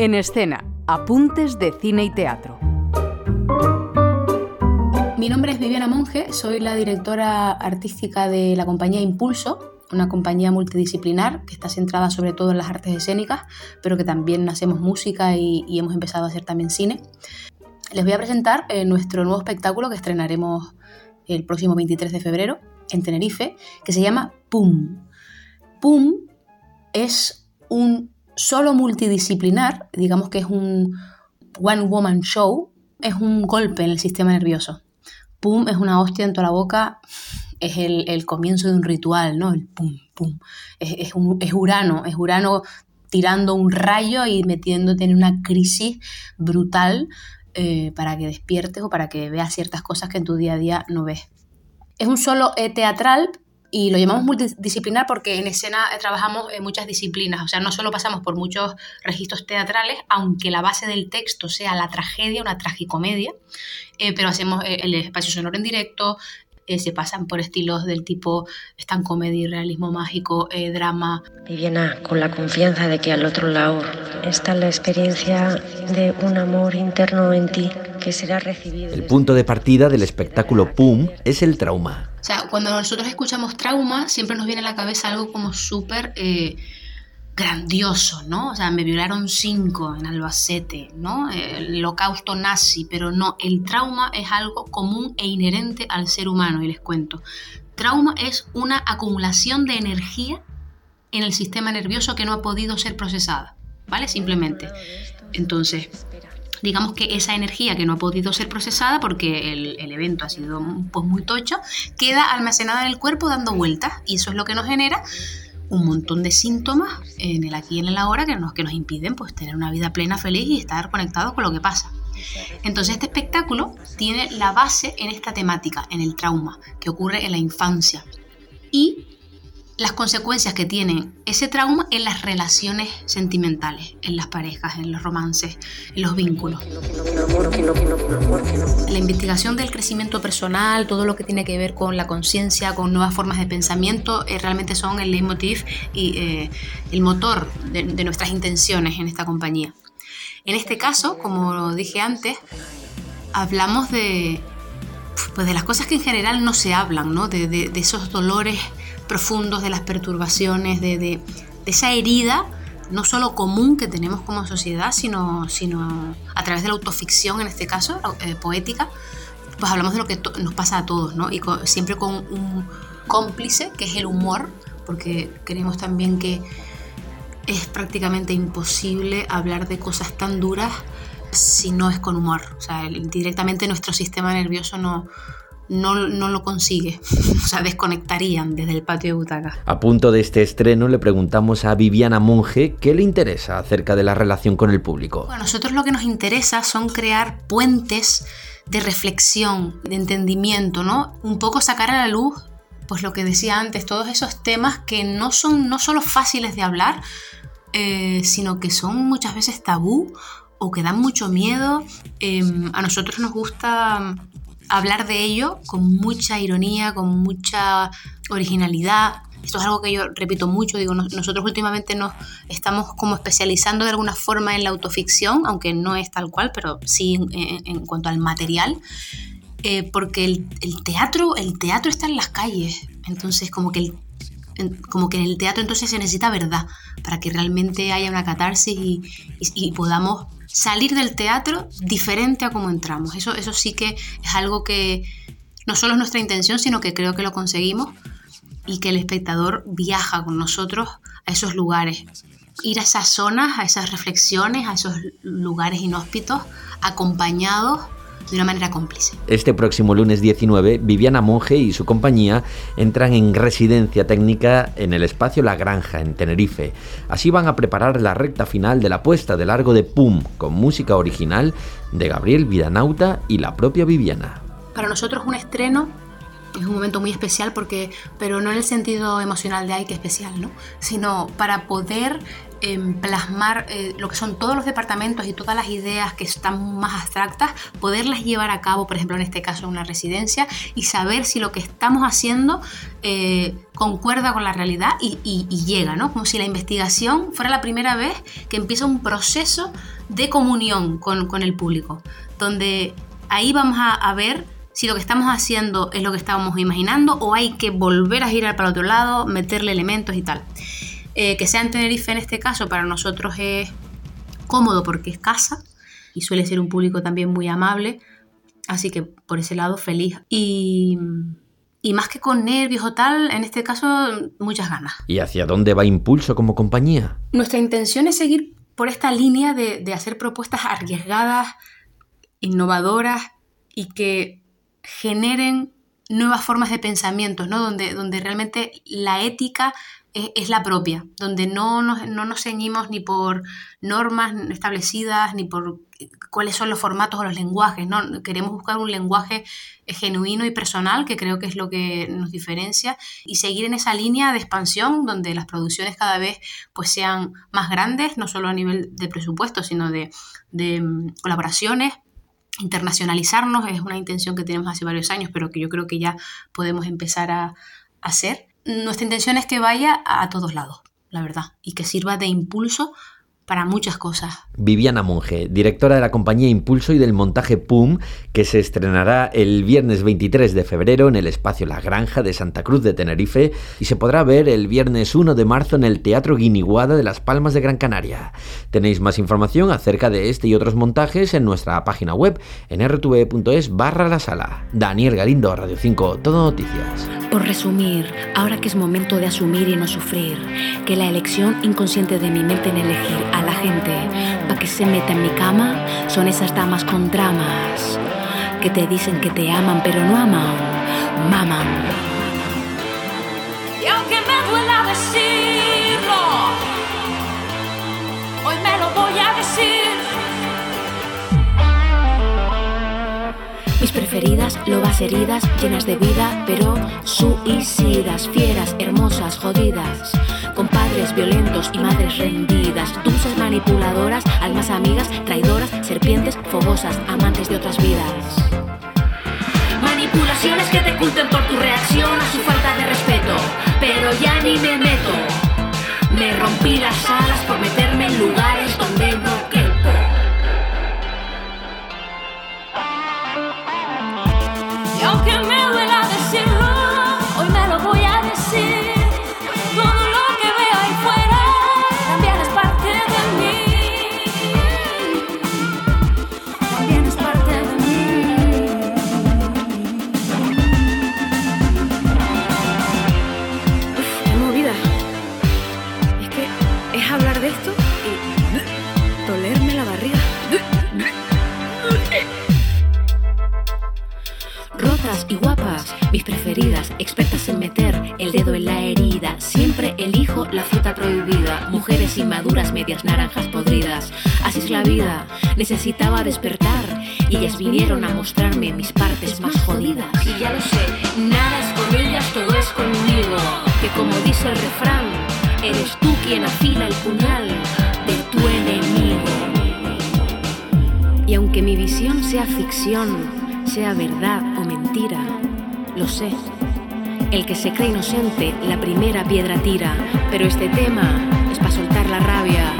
En escena, apuntes de cine y teatro. Mi nombre es Viviana Monge, soy la directora artística de la compañía Impulso, una compañía multidisciplinar que está centrada sobre todo en las artes escénicas, pero que también hacemos música y, hemos empezado a hacer también cine. Les voy a presentar eh, nuestro nuevo espectáculo que estrenaremos el próximo 23 de febrero en Tenerife, que se llama PUM. PUM es un solo multidisciplinar, digamos que es un one woman show, es un golpe en el sistema nervioso. PUM es una hostia en toda la boca, es el, comienzo de un ritual, ¿no? El pum, pum. Es, Urano, es Urano tirando un rayo y metiéndote en una crisis brutal eh, para que despiertes o para que veas ciertas cosas que en tu día a día no ves. Es un solo eh, teatral y lo llamamos multidisciplinar porque en escena eh, trabajamos en muchas disciplinas, o sea, no solo pasamos por muchos registros teatrales, aunque la base del texto sea la tragedia, una tragicomedia, pero hacemos el espacio sonoro en directo, eh, se pasan por estilos del tipo stand comedy, realismo mágico, eh, drama. Viviana, con la confianza de que al otro lado está la experiencia de un amor interno en ti que será recibido. El punto de partida del espectáculo PUM es el trauma. O sea, cuando nosotros escuchamos trauma, siempre nos viene a la cabeza algo como súper... Eh, grandioso, ¿no? O sea, me violaron cinco en Albacete, ¿no? El holocausto nazi, pero no, el trauma es algo común e inherente al ser humano, y les cuento. Trauma es una acumulación de energía en el sistema nervioso que no ha podido ser procesada, ¿vale? Simplemente. Entonces, digamos que esa energía que no ha podido ser procesada porque el, evento ha sido pues, muy tocho, queda almacenada en el cuerpo dando vueltas y eso es lo que nos genera un montón de síntomas en el aquí y en el ahora que nos, que nos impiden pues, tener una vida plena, feliz y estar conectados con lo que pasa. Entonces este espectáculo tiene la base en esta temática, en el trauma que ocurre en la infancia. Y las consecuencias que tiene ese trauma en las relaciones sentimentales, en las parejas, en los romances, en los vínculos. La investigación del crecimiento personal, todo lo que tiene que ver con la conciencia, con nuevas formas de pensamiento, eh, realmente son el leitmotiv y eh, el motor de, nuestras intenciones en esta compañía. En este caso, como dije antes, hablamos de, pues de las cosas que en general no se hablan, ¿no? de, de esos dolores profundos, de las perturbaciones, de, esa herida no solo común que tenemos como sociedad, sino, sino a través de la autoficción, en este caso, eh, poética, pues hablamos de lo que nos pasa a todos, ¿no? Y siempre con un cómplice, que es el humor, porque creemos también que es prácticamente imposible hablar de cosas tan duras si no es con humor. O sea, directamente nuestro sistema nervioso no, no, lo consigue. o sea, desconectarían desde el patio de butacas. A punto de este estreno le preguntamos a Viviana Monge qué le interesa acerca de la relación con el público. Bueno, a nosotros lo que nos interesa son crear puentes de reflexión, de entendimiento, ¿no? Un poco sacar a la luz, pues lo que decía antes, todos esos temas que no son no solo fáciles de hablar, eh, sino que son muchas veces tabú o que dan mucho miedo. Em, a nosotros nos gusta hablar de ello con mucha ironía, con mucha originalidad. Esto es algo que yo repito mucho, digo, nosotros últimamente nos estamos como especializando de alguna forma en la autoficción, aunque no es tal cual, pero sí en, cuanto al material, eh, porque el, teatro, el teatro está en las calles, entonces como que como que en el teatro entonces se necesita verdad para que realmente haya una catarsis y podamos salir del teatro diferente a como entramos. Eso, eso sí que es algo que no solo es nuestra intención, sino que creo que lo conseguimos y que el espectador viaja con nosotros a esos lugares. Ir a esas zonas, a esas reflexiones, a esos lugares inhóspitos, acompañados de una manera cómplice. Este próximo lunes 19, Viviana Monge y su compañía entran en residencia técnica en el espacio La Granja, en Tenerife. Así van a preparar la recta final de la puesta de largo de PUM, con música original de Gabriel Vidanauta y la propia Viviana. Para nosotros un estreno es un momento muy especial porque, pero no en el sentido emocional de ay, que especial, ¿no? Sino para poder em, plasmar eh, lo que son todos los departamentos y todas las ideas que están más abstractas, poderlas llevar a cabo, por ejemplo, en este caso en una residencia, y saber si lo que estamos haciendo eh, concuerda con la realidad y, llega, ¿no? Como si la investigación fuera la primera vez que empieza un proceso de comunión con, el público, donde ahí vamos a ver si lo que estamos haciendo es lo que estábamos imaginando o hay que volver a girar para otro lado, meterle elementos y tal. Eh, que sea en Tenerife en este caso para nosotros es cómodo porque es casa y suele ser un público también muy amable, así que por ese lado feliz. Y, más que con nervios o tal, en este caso muchas ganas. ¿Y hacia dónde va Impulso como compañía? Nuestra intención es seguir por esta línea de, de hacer propuestas arriesgadas, innovadoras y que generen nuevas formas de pensamiento, ¿no? donde, donde realmente la ética es, la propia, donde no nos, no nos ceñimos ni por normas establecidas, ni por cuáles son los formatos o los lenguajes. ¿no? Queremos buscar un lenguaje genuino y personal, que creo que es lo que nos diferencia, y seguir en esa línea de expansión donde las producciones cada vez pues, sean más grandes, no solo a nivel de presupuesto, sino de, de mm, colaboraciones, internacionalizarnos es una intención que tenemos hace varios años, pero que yo creo que ya podemos empezar a, hacer. Nuestra intención es que vaya a todos lados, la verdad, y que sirva de impulso para muchas cosas. Viviana Monge, directora de la compañía Impulso y del montaje PUM, que se estrenará el viernes 23 de febrero en el espacio La Granja de Santa Cruz de Tenerife y se podrá ver el viernes 1 de marzo en el Teatro Guiniguada de Las Palmas de Gran Canaria. Tenéis más información acerca de este y otros montajes en nuestra página web en rtv.es barra la sala. Daniel Galindo, Radio 5, Todo Noticias. Por resumir, ahora que es momento de asumir y no sufrir, que la elección inconsciente de mi mente en elegir a la gente para que se meta en mi cama son esas damas con dramas que te dicen que te aman pero no aman, maman. Y aunque me duela decirlo, hoy me lo voy a decir. Mis preferidas, lobas heridas, llenas de vida, pero suicidas, fieras, hermosas, jodidas con padres violentos y madres rendidas, dulces manipuladoras, almas amigas, traidoras, serpientes fogosas, amantes de otras vidas. Manipulaciones que te culpen por tu reacción a su falta de respeto, pero ya ni me meto. Me rompí las alas por meterme en lugares expertas en meter el dedo en la herida. Siempre elijo la fruta prohibida, mujeres inmaduras, medias naranjas podridas. Así es la vida, necesitaba despertar y ellas vinieron a mostrarme mis partes más jodidas. Y ya lo sé, nada es con ellas, todo es conmigo. Que como dice el refrán, eres tú quien afila el puñal de tu enemigo. Y aunque mi visión sea ficción, sea verdad o mentira, lo sé. El que se cree inocente, la primera piedra tira, pero este tema es para soltar la rabia